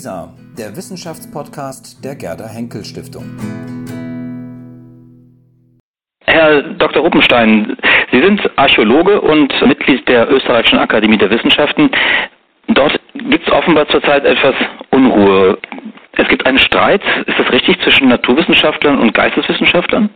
WISA, der Wissenschaftspodcast der Gerda Henkel Stiftung. Herr Dr. Ruppenstein, Sie sind Archäologe und Mitglied der Österreichischen Akademie der Wissenschaften. Dort gibt es offenbar zurzeit etwas Unruhe. Es gibt einen Streit, ist das richtig, zwischen Naturwissenschaftlern und Geisteswissenschaftlern?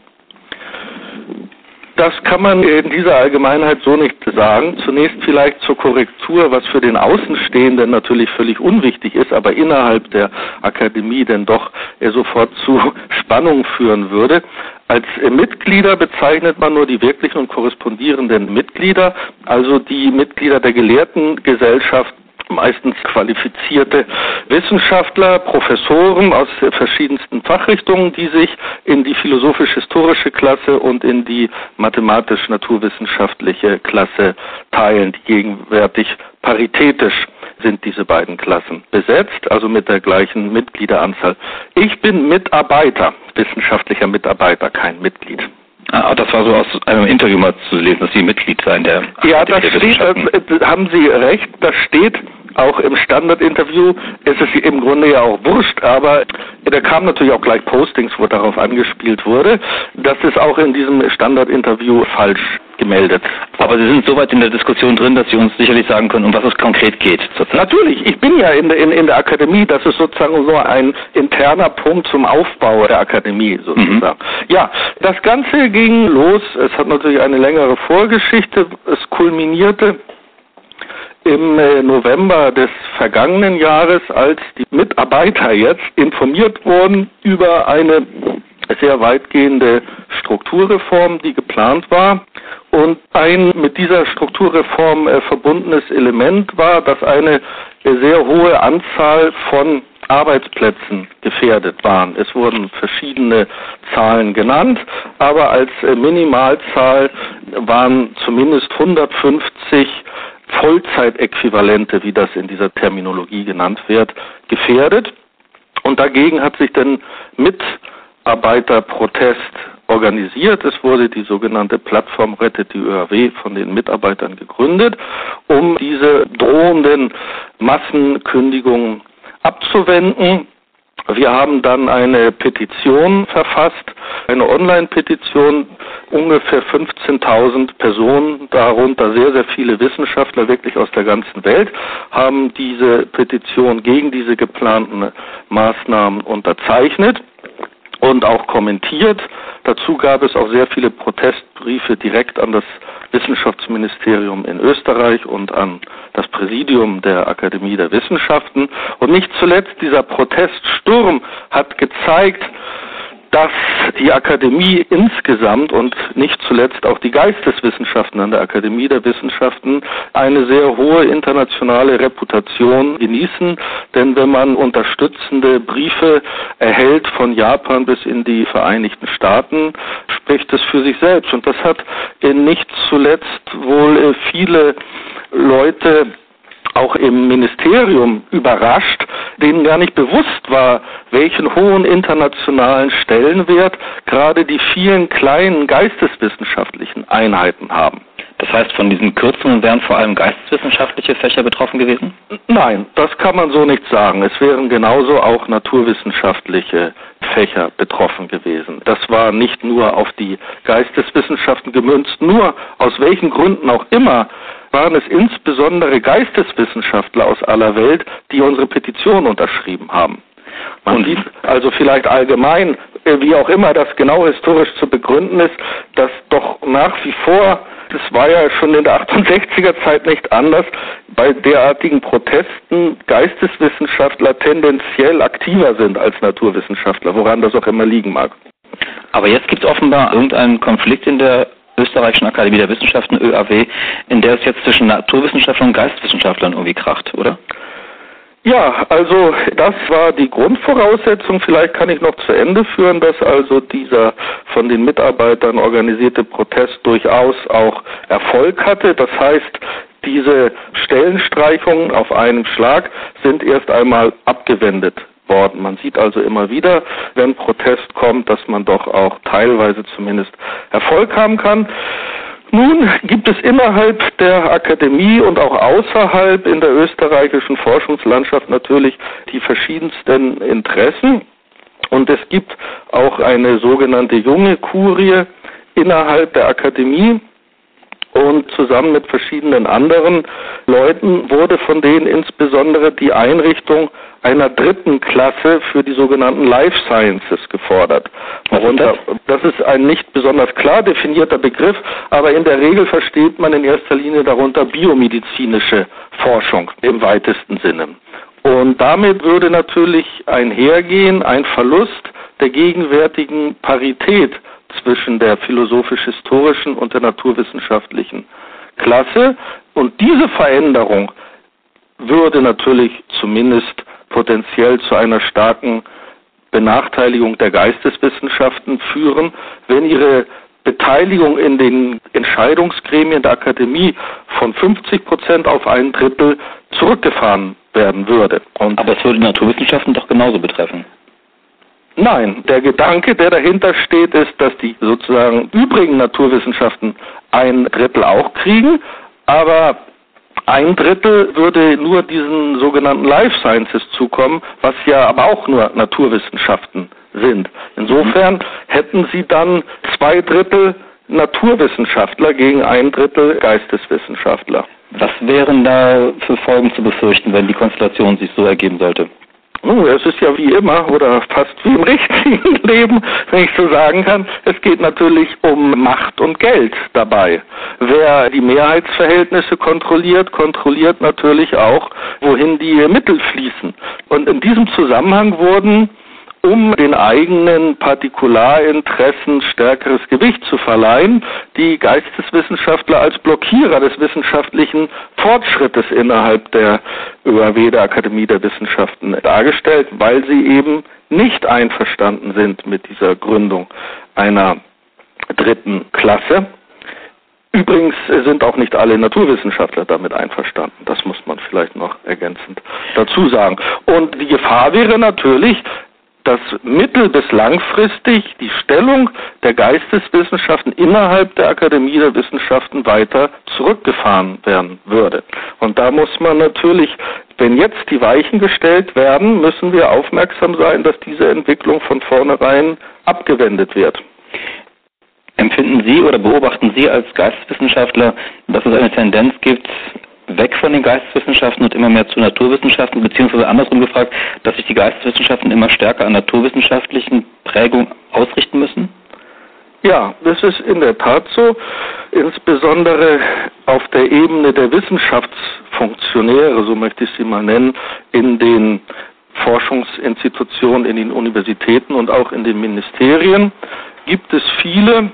Das kann man in dieser Allgemeinheit so nicht sagen. Zunächst vielleicht zur Korrektur, was für den Außenstehenden natürlich völlig unwichtig ist, aber innerhalb der Akademie denn doch sofort zu Spannung führen würde. Als Mitglieder bezeichnet man nur die wirklichen und korrespondierenden Mitglieder, also die Mitglieder der Gelehrtengesellschaft meistens qualifizierte Wissenschaftler, Professoren aus verschiedensten Fachrichtungen, die sich in die philosophisch-historische Klasse und in die mathematisch-naturwissenschaftliche Klasse teilen, die gegenwärtig paritätisch sind diese beiden Klassen besetzt, also mit der gleichen Mitgliederanzahl. Ich bin Mitarbeiter, wissenschaftlicher Mitarbeiter, kein Mitglied. Ah, das war so aus einem Interview mal zu lesen, dass Sie Mitglied seien der Ja, das steht, äh, haben Sie recht, das steht auch im Standardinterview ist es im Grunde ja auch wurscht, aber da kamen natürlich auch gleich Postings, wo darauf angespielt wurde. Das ist auch in diesem Standardinterview falsch gemeldet. Aber Sie sind so weit in der Diskussion drin, dass Sie uns sicherlich sagen können, um was es konkret geht zurzeit. Natürlich, ich bin ja in der, in, in der Akademie, das ist sozusagen so ein interner Punkt zum Aufbau der Akademie sozusagen. Mhm. Ja, das Ganze ging los, es hat natürlich eine längere Vorgeschichte, es kulminierte im äh, November des vergangenen Jahres, als die Mitarbeiter jetzt informiert wurden über eine sehr weitgehende Strukturreform, die geplant war. Und ein mit dieser Strukturreform äh, verbundenes Element war, dass eine sehr hohe Anzahl von Arbeitsplätzen gefährdet waren. Es wurden verschiedene Zahlen genannt, aber als äh, Minimalzahl waren zumindest 150 Vollzeitäquivalente, wie das in dieser Terminologie genannt wird, gefährdet. Und dagegen hat sich dann Mitarbeiterprotest organisiert. Es wurde die sogenannte Plattform Rettet die ÖAW von den Mitarbeitern gegründet, um diese drohenden Massenkündigungen abzuwenden. Wir haben dann eine Petition verfasst, eine Online-Petition, ungefähr 15.000 Personen, darunter sehr, sehr viele Wissenschaftler wirklich aus der ganzen Welt, haben diese Petition gegen diese geplanten Maßnahmen unterzeichnet und auch kommentiert. Dazu gab es auch sehr viele Protestbriefe direkt an das Wissenschaftsministerium in Österreich und an das Präsidium der Akademie der Wissenschaften. Und nicht zuletzt dieser Proteststurm hat gezeigt, dass die Akademie insgesamt und nicht zuletzt auch die Geisteswissenschaften an der Akademie der Wissenschaften eine sehr hohe internationale Reputation genießen. Denn wenn man unterstützende Briefe erhält von Japan bis in die Vereinigten Staaten, spricht es für sich selbst. Und das hat nicht zuletzt wohl viele Leute auch im Ministerium überrascht, denen gar nicht bewusst war, welchen hohen internationalen Stellenwert gerade die vielen kleinen geisteswissenschaftlichen Einheiten haben. Das heißt, von diesen Kürzungen wären vor allem geisteswissenschaftliche Fächer betroffen gewesen? Nein, das kann man so nicht sagen. Es wären genauso auch naturwissenschaftliche Fächer betroffen gewesen. Das war nicht nur auf die Geisteswissenschaften gemünzt, nur aus welchen Gründen auch immer waren es insbesondere Geisteswissenschaftler aus aller Welt, die unsere Petition unterschrieben haben. Man Und sieht also vielleicht allgemein, äh, wie auch immer das genau historisch zu begründen ist, dass doch nach wie vor, das war ja schon in der 68er Zeit nicht anders, bei derartigen Protesten Geisteswissenschaftler tendenziell aktiver sind als Naturwissenschaftler, woran das auch immer liegen mag. Aber jetzt gibt es offenbar irgendeinen Konflikt in der Österreichischen Akademie der Wissenschaften, ÖAW, in der es jetzt zwischen Naturwissenschaftlern und Geisteswissenschaftlern irgendwie kracht, oder? Ja, also das war die Grundvoraussetzung. Vielleicht kann ich noch zu Ende führen, dass also dieser von den Mitarbeitern organisierte Protest durchaus auch Erfolg hatte. Das heißt, diese Stellenstreichungen auf einen Schlag sind erst einmal abgewendet worden. Man sieht also immer wieder, wenn Protest kommt, dass man doch auch teilweise zumindest Erfolg haben kann. Nun gibt es innerhalb der Akademie und auch außerhalb in der österreichischen Forschungslandschaft natürlich die verschiedensten Interessen. Und es gibt auch eine sogenannte junge Kurie innerhalb der Akademie, und zusammen mit verschiedenen anderen Leuten wurde von denen insbesondere die Einrichtung einer dritten Klasse für die sogenannten Life Sciences gefordert. Worunter, das ist ein nicht besonders klar definierter Begriff, aber in der Regel versteht man in erster Linie darunter biomedizinische Forschung im weitesten Sinne. Und damit würde natürlich einhergehen ein Verlust der gegenwärtigen Parität zwischen der philosophisch-historischen und der naturwissenschaftlichen Klasse. Und diese Veränderung würde natürlich zumindest potenziell zu einer starken Benachteiligung der Geisteswissenschaften führen, wenn ihre Beteiligung in den Entscheidungsgremien der Akademie von 50 Prozent auf ein Drittel zurückgefahren werden würde. Und Aber es würde die Naturwissenschaften doch genauso betreffen. Nein, der Gedanke, der dahinter steht, ist, dass die sozusagen übrigen Naturwissenschaften ein Drittel auch kriegen, aber ein Drittel würde nur diesen sogenannten Life Sciences zukommen, was ja aber auch nur Naturwissenschaften sind. Insofern hätten sie dann zwei Drittel Naturwissenschaftler gegen ein Drittel Geisteswissenschaftler. Was wären da für Folgen zu befürchten, wenn die Konstellation sich so ergeben sollte? Oh, es ist ja wie immer oder fast wie im richtigen Leben, wenn ich so sagen kann. Es geht natürlich um Macht und Geld dabei. Wer die Mehrheitsverhältnisse kontrolliert, kontrolliert natürlich auch, wohin die Mittel fließen. Und in diesem Zusammenhang wurden um den eigenen Partikularinteressen stärkeres Gewicht zu verleihen, die Geisteswissenschaftler als Blockierer des wissenschaftlichen Fortschrittes innerhalb der ÖAW, der Akademie der Wissenschaften, dargestellt, weil sie eben nicht einverstanden sind mit dieser Gründung einer dritten Klasse. Übrigens sind auch nicht alle Naturwissenschaftler damit einverstanden. Das muss man vielleicht noch ergänzend dazu sagen. Und die Gefahr wäre natürlich, dass mittel- bis langfristig die Stellung der Geisteswissenschaften innerhalb der Akademie der Wissenschaften weiter zurückgefahren werden würde. Und da muss man natürlich, wenn jetzt die Weichen gestellt werden, müssen wir aufmerksam sein, dass diese Entwicklung von vornherein abgewendet wird. Empfinden Sie oder beobachten Sie als Geisteswissenschaftler, dass es eine Tendenz gibt, weg von den Geisteswissenschaften und immer mehr zu Naturwissenschaften, beziehungsweise andersrum gefragt, dass sich die Geisteswissenschaften immer stärker an naturwissenschaftlichen Prägungen ausrichten müssen? Ja, das ist in der Tat so, insbesondere auf der Ebene der Wissenschaftsfunktionäre, so möchte ich sie mal nennen, in den Forschungsinstitutionen, in den Universitäten und auch in den Ministerien gibt es viele,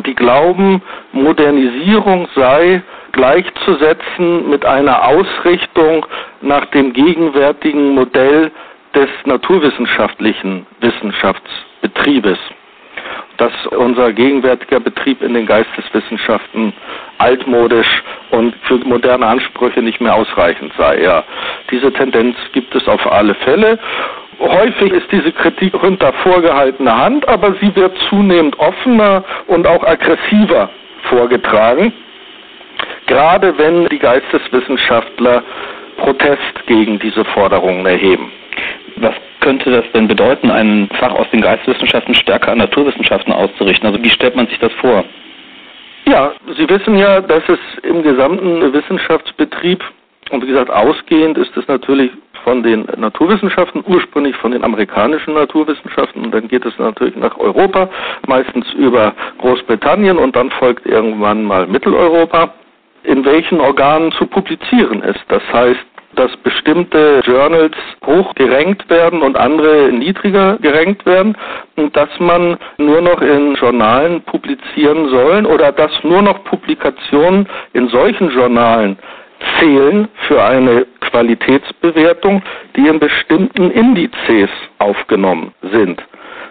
die glauben, Modernisierung sei gleichzusetzen mit einer Ausrichtung nach dem gegenwärtigen Modell des naturwissenschaftlichen Wissenschaftsbetriebes. Dass unser gegenwärtiger Betrieb in den Geisteswissenschaften altmodisch und für moderne Ansprüche nicht mehr ausreichend sei. Ja, diese Tendenz gibt es auf alle Fälle. Häufig ist diese Kritik unter vorgehaltener Hand, aber sie wird zunehmend offener und auch aggressiver vorgetragen gerade wenn die Geisteswissenschaftler Protest gegen diese Forderungen erheben. Was könnte das denn bedeuten, ein Fach aus den Geisteswissenschaften stärker an Naturwissenschaften auszurichten? Also wie stellt man sich das vor? Ja, Sie wissen ja, dass es im gesamten Wissenschaftsbetrieb, und wie gesagt, ausgehend ist es natürlich von den Naturwissenschaften, ursprünglich von den amerikanischen Naturwissenschaften, und dann geht es natürlich nach Europa, meistens über Großbritannien und dann folgt irgendwann mal Mitteleuropa in welchen Organen zu publizieren ist. Das heißt, dass bestimmte Journals hoch gerankt werden und andere niedriger gerankt werden und dass man nur noch in Journalen publizieren sollen oder dass nur noch Publikationen in solchen Journalen zählen für eine Qualitätsbewertung, die in bestimmten Indizes aufgenommen sind.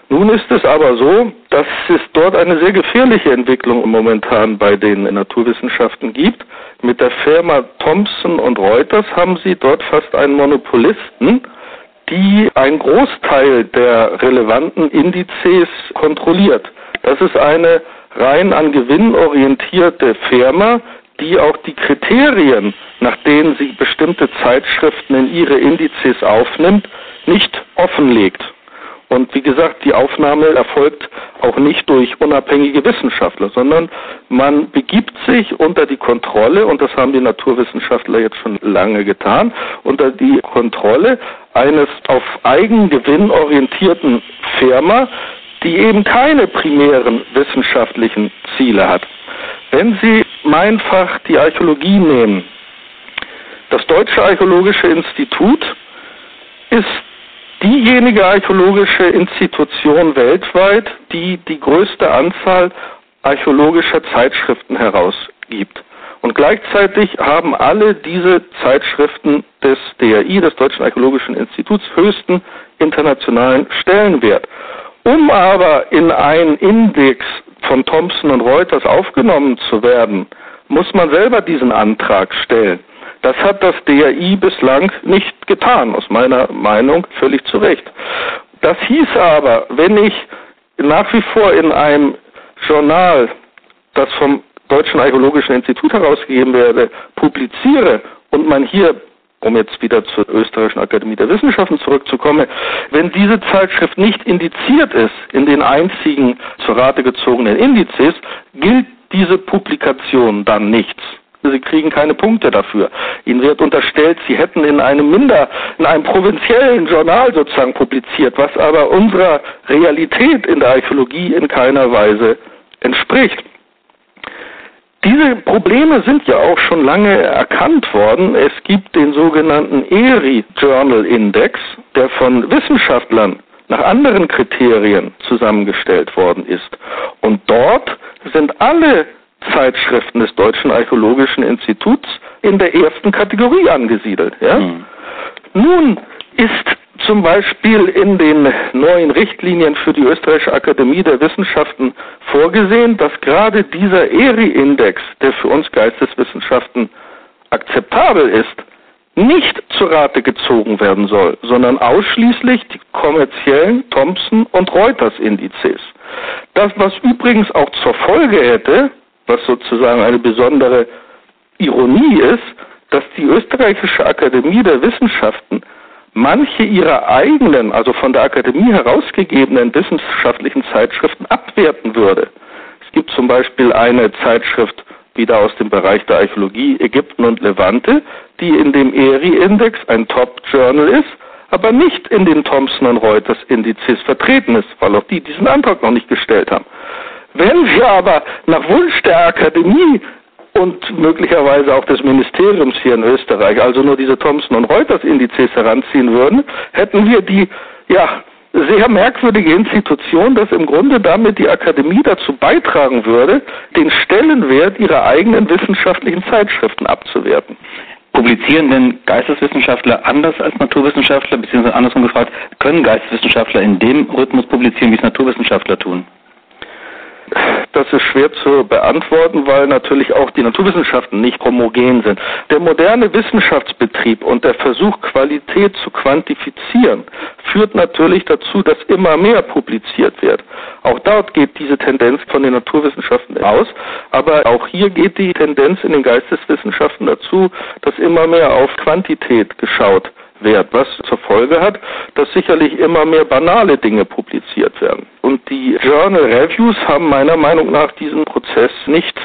Nun ist es aber so, dass es dort eine sehr gefährliche Entwicklung momentan bei den Naturwissenschaften gibt. Mit der Firma Thomson und Reuters haben sie dort fast einen Monopolisten, die einen Großteil der relevanten Indizes kontrolliert. Das ist eine rein an Gewinn orientierte Firma, die auch die Kriterien, nach denen sie bestimmte Zeitschriften in ihre Indizes aufnimmt, nicht offenlegt. Und wie gesagt, die Aufnahme erfolgt auch nicht durch unabhängige Wissenschaftler, sondern man begibt sich unter die Kontrolle, und das haben die Naturwissenschaftler jetzt schon lange getan, unter die Kontrolle eines auf Eigengewinn orientierten Firma, die eben keine primären wissenschaftlichen Ziele hat. Wenn Sie mein Fach, die Archäologie, nehmen, das Deutsche Archäologische Institut ist diejenige archäologische Institution weltweit, die die größte Anzahl archäologischer Zeitschriften herausgibt. Und gleichzeitig haben alle diese Zeitschriften des DRI, des Deutschen Archäologischen Instituts, höchsten internationalen Stellenwert. Um aber in einen Index von Thomson und Reuters aufgenommen zu werden, muss man selber diesen Antrag stellen. Das hat das DRI bislang nicht getan, aus meiner Meinung völlig zu Recht. Das hieß aber, wenn ich nach wie vor in einem Journal, das vom Deutschen Archäologischen Institut herausgegeben werde, publiziere und man hier um jetzt wieder zur Österreichischen Akademie der Wissenschaften zurückzukommen, wenn diese Zeitschrift nicht indiziert ist in den einzigen zur Rate gezogenen Indizes, gilt diese Publikation dann nichts. Sie kriegen keine Punkte dafür. Ihnen wird unterstellt, Sie hätten in einem minder, in einem provinziellen Journal sozusagen publiziert, was aber unserer Realität in der Archäologie in keiner Weise entspricht. Diese Probleme sind ja auch schon lange erkannt worden. Es gibt den sogenannten ERI Journal Index, der von Wissenschaftlern nach anderen Kriterien zusammengestellt worden ist. Und dort sind alle Zeitschriften des Deutschen Archäologischen Instituts in der ersten Kategorie angesiedelt. Ja? Mhm. Nun ist zum Beispiel in den neuen Richtlinien für die Österreichische Akademie der Wissenschaften vorgesehen, dass gerade dieser ERI-Index, der für uns Geisteswissenschaften akzeptabel ist, nicht zur Rate gezogen werden soll, sondern ausschließlich die kommerziellen Thomson und Reuters Indizes. Das, was übrigens auch zur Folge hätte, was sozusagen eine besondere Ironie ist, dass die Österreichische Akademie der Wissenschaften manche ihrer eigenen, also von der Akademie herausgegebenen wissenschaftlichen Zeitschriften abwerten würde. Es gibt zum Beispiel eine Zeitschrift wieder aus dem Bereich der Archäologie Ägypten und Levante, die in dem ERI-Index ein Top-Journal ist, aber nicht in den Thomson und Reuters Indizes vertreten ist, weil auch die diesen Antrag noch nicht gestellt haben. Wenn wir aber nach Wunsch der Akademie und möglicherweise auch des Ministeriums hier in Österreich, also nur diese Thomson und Reuters Indizes heranziehen würden, hätten wir die, ja, sehr merkwürdige Institution, dass im Grunde damit die Akademie dazu beitragen würde, den Stellenwert ihrer eigenen wissenschaftlichen Zeitschriften abzuwerten. Publizieren denn Geisteswissenschaftler anders als Naturwissenschaftler, beziehungsweise andersrum gefragt, können Geisteswissenschaftler in dem Rhythmus publizieren, wie es Naturwissenschaftler tun? Das ist schwer zu beantworten, weil natürlich auch die Naturwissenschaften nicht homogen sind. Der moderne Wissenschaftsbetrieb und der Versuch, Qualität zu quantifizieren, führt natürlich dazu, dass immer mehr publiziert wird. Auch dort geht diese Tendenz von den Naturwissenschaften aus, aber auch hier geht die Tendenz in den Geisteswissenschaften dazu, dass immer mehr auf Quantität geschaut Wert, was zur Folge hat, dass sicherlich immer mehr banale Dinge publiziert werden. Und die Journal Reviews haben meiner Meinung nach diesen Prozess nicht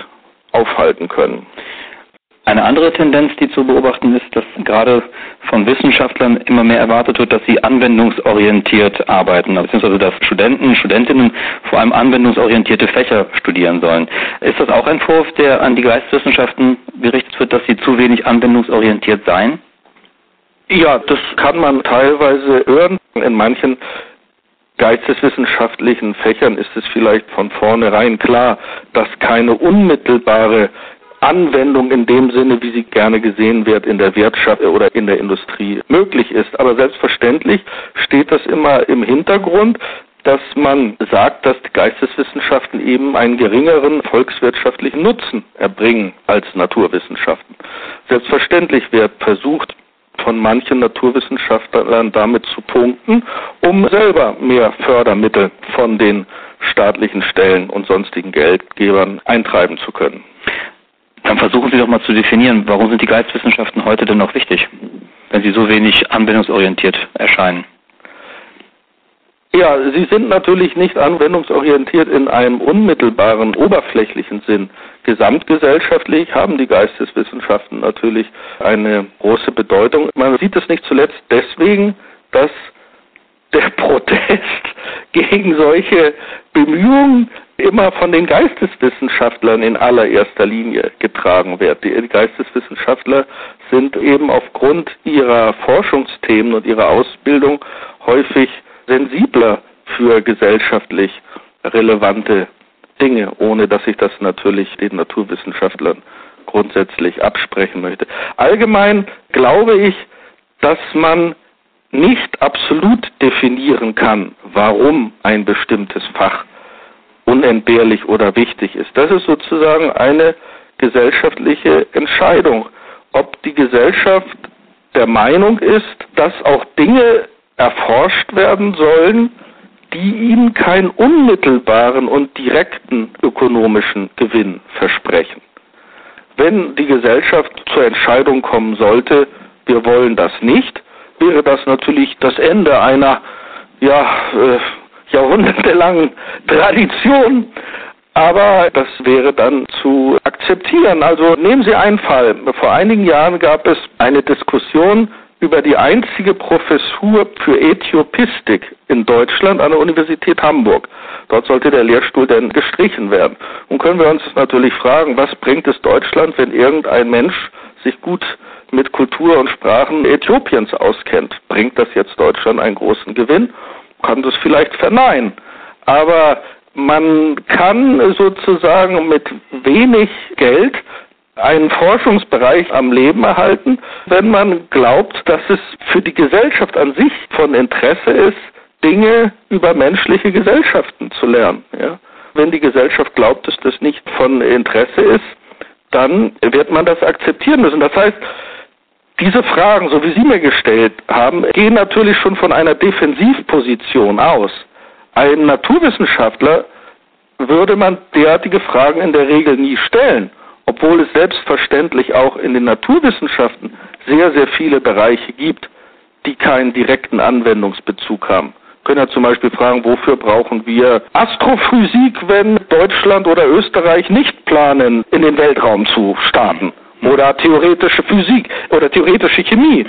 aufhalten können. Eine andere Tendenz, die zu beobachten ist, dass gerade von Wissenschaftlern immer mehr erwartet wird, dass sie anwendungsorientiert arbeiten, beziehungsweise dass Studenten, Studentinnen vor allem anwendungsorientierte Fächer studieren sollen. Ist das auch ein Vorwurf, der an die Geisteswissenschaften gerichtet wird, dass sie zu wenig anwendungsorientiert seien? Ja, das kann man teilweise hören. In manchen geisteswissenschaftlichen Fächern ist es vielleicht von vornherein klar, dass keine unmittelbare Anwendung in dem Sinne, wie sie gerne gesehen wird, in der Wirtschaft oder in der Industrie möglich ist. Aber selbstverständlich steht das immer im Hintergrund, dass man sagt, dass die Geisteswissenschaften eben einen geringeren volkswirtschaftlichen Nutzen erbringen als Naturwissenschaften. Selbstverständlich wird versucht, von manchen Naturwissenschaftlern damit zu punkten, um selber mehr Fördermittel von den staatlichen Stellen und sonstigen Geldgebern eintreiben zu können. Dann versuchen Sie doch mal zu definieren, warum sind die Geisteswissenschaften heute denn noch wichtig, wenn sie so wenig anwendungsorientiert erscheinen? Ja, sie sind natürlich nicht anwendungsorientiert in einem unmittelbaren, oberflächlichen Sinn. Gesamtgesellschaftlich haben die Geisteswissenschaften natürlich eine große Bedeutung. Man sieht es nicht zuletzt deswegen, dass der Protest gegen solche Bemühungen immer von den Geisteswissenschaftlern in allererster Linie getragen wird. Die Geisteswissenschaftler sind eben aufgrund ihrer Forschungsthemen und ihrer Ausbildung häufig sensibler für gesellschaftlich relevante Dinge, ohne dass ich das natürlich den Naturwissenschaftlern grundsätzlich absprechen möchte. Allgemein glaube ich, dass man nicht absolut definieren kann, warum ein bestimmtes Fach unentbehrlich oder wichtig ist. Das ist sozusagen eine gesellschaftliche Entscheidung, ob die Gesellschaft der Meinung ist, dass auch Dinge erforscht werden sollen, die ihnen keinen unmittelbaren und direkten ökonomischen Gewinn versprechen. Wenn die Gesellschaft zur Entscheidung kommen sollte, wir wollen das nicht, wäre das natürlich das Ende einer ja, äh, jahrhundertelangen Tradition. Aber das wäre dann zu akzeptieren. Also nehmen Sie einen Fall. Vor einigen Jahren gab es eine Diskussion über die einzige Professur für Äthiopistik in Deutschland an der Universität Hamburg. Dort sollte der Lehrstuhl denn gestrichen werden. Und können wir uns natürlich fragen, was bringt es Deutschland, wenn irgendein Mensch sich gut mit Kultur und Sprachen Äthiopiens auskennt? Bringt das jetzt Deutschland einen großen Gewinn? Kann das vielleicht verneinen. Aber man kann sozusagen mit wenig Geld einen Forschungsbereich am Leben erhalten, wenn man glaubt, dass es für die Gesellschaft an sich von Interesse ist, Dinge über menschliche Gesellschaften zu lernen. Ja? Wenn die Gesellschaft glaubt, dass das nicht von Interesse ist, dann wird man das akzeptieren müssen. Das heißt, diese Fragen, so wie Sie mir gestellt haben, gehen natürlich schon von einer Defensivposition aus. Ein Naturwissenschaftler würde man derartige Fragen in der Regel nie stellen obwohl es selbstverständlich auch in den Naturwissenschaften sehr, sehr viele Bereiche gibt, die keinen direkten Anwendungsbezug haben. Wir können ja zum Beispiel fragen, wofür brauchen wir Astrophysik, wenn Deutschland oder Österreich nicht planen, in den Weltraum zu starten? Oder theoretische Physik oder theoretische Chemie.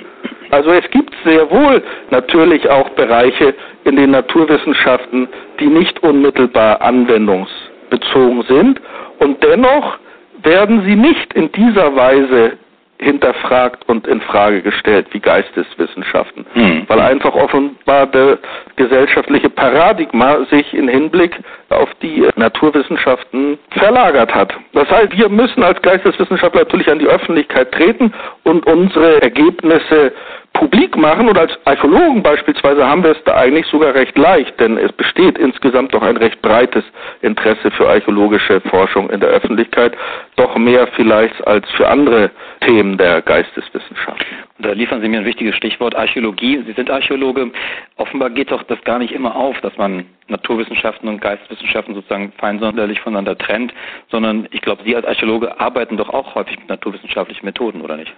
Also es gibt sehr wohl natürlich auch Bereiche in den Naturwissenschaften, die nicht unmittelbar anwendungsbezogen sind. Und dennoch werden sie nicht in dieser Weise hinterfragt und in Frage gestellt wie Geisteswissenschaften, hm. weil einfach offenbar der gesellschaftliche Paradigma sich in Hinblick auf die Naturwissenschaften verlagert hat. Das heißt, wir müssen als Geisteswissenschaftler natürlich an die Öffentlichkeit treten und unsere Ergebnisse publik machen und als Archäologen beispielsweise haben wir es da eigentlich sogar recht leicht, denn es besteht insgesamt doch ein recht breites Interesse für archäologische Forschung in der Öffentlichkeit, doch mehr vielleicht als für andere Themen der Geisteswissenschaft. Da liefern Sie mir ein wichtiges Stichwort Archäologie. Sie sind Archäologe. Offenbar geht doch das gar nicht immer auf, dass man Naturwissenschaften und Geisteswissenschaften sozusagen feinsonderlich voneinander trennt, sondern ich glaube, Sie als Archäologe arbeiten doch auch häufig mit naturwissenschaftlichen Methoden, oder nicht?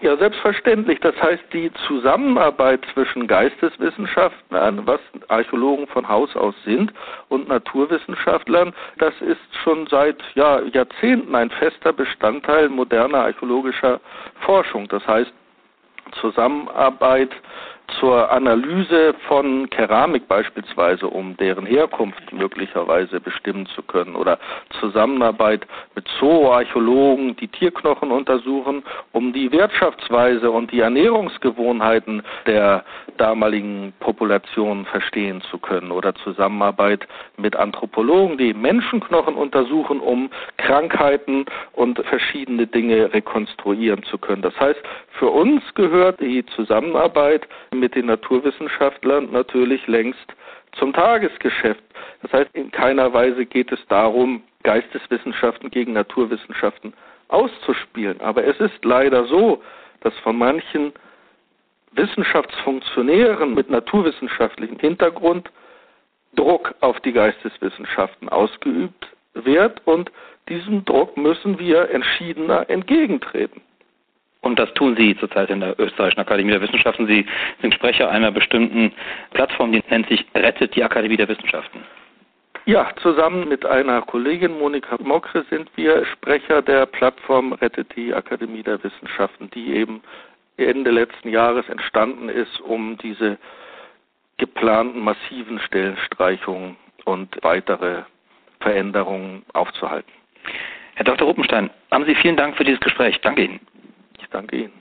Ja, selbstverständlich. Das heißt, die Zusammenarbeit zwischen Geisteswissenschaftlern, was Archäologen von Haus aus sind, und Naturwissenschaftlern, das ist schon seit ja, Jahrzehnten ein fester Bestandteil moderner archäologischer Forschung. Das heißt, Zusammenarbeit zur Analyse von Keramik beispielsweise, um deren Herkunft möglicherweise bestimmen zu können, oder Zusammenarbeit mit Zooarchäologen, die Tierknochen untersuchen, um die Wirtschaftsweise und die Ernährungsgewohnheiten der damaligen Populationen verstehen zu können, oder Zusammenarbeit mit Anthropologen, die Menschenknochen untersuchen, um Krankheiten und verschiedene Dinge rekonstruieren zu können. Das heißt, für uns gehört die Zusammenarbeit mit den Naturwissenschaftlern natürlich längst zum Tagesgeschäft. Das heißt, in keiner Weise geht es darum, Geisteswissenschaften gegen Naturwissenschaften auszuspielen. Aber es ist leider so, dass von manchen Wissenschaftsfunktionären mit naturwissenschaftlichem Hintergrund Druck auf die Geisteswissenschaften ausgeübt wird und diesem Druck müssen wir entschiedener entgegentreten. Und das tun Sie zurzeit in der Österreichischen Akademie der Wissenschaften. Sie sind Sprecher einer bestimmten Plattform, die nennt sich Rettet die Akademie der Wissenschaften. Ja, zusammen mit einer Kollegin Monika Mokre sind wir Sprecher der Plattform Rettet die Akademie der Wissenschaften, die eben Ende letzten Jahres entstanden ist, um diese geplanten massiven Stellenstreichungen und weitere Veränderungen aufzuhalten. Herr Dr. Ruppenstein, haben Sie vielen Dank für dieses Gespräch. Danke Ihnen. Danke Ihnen.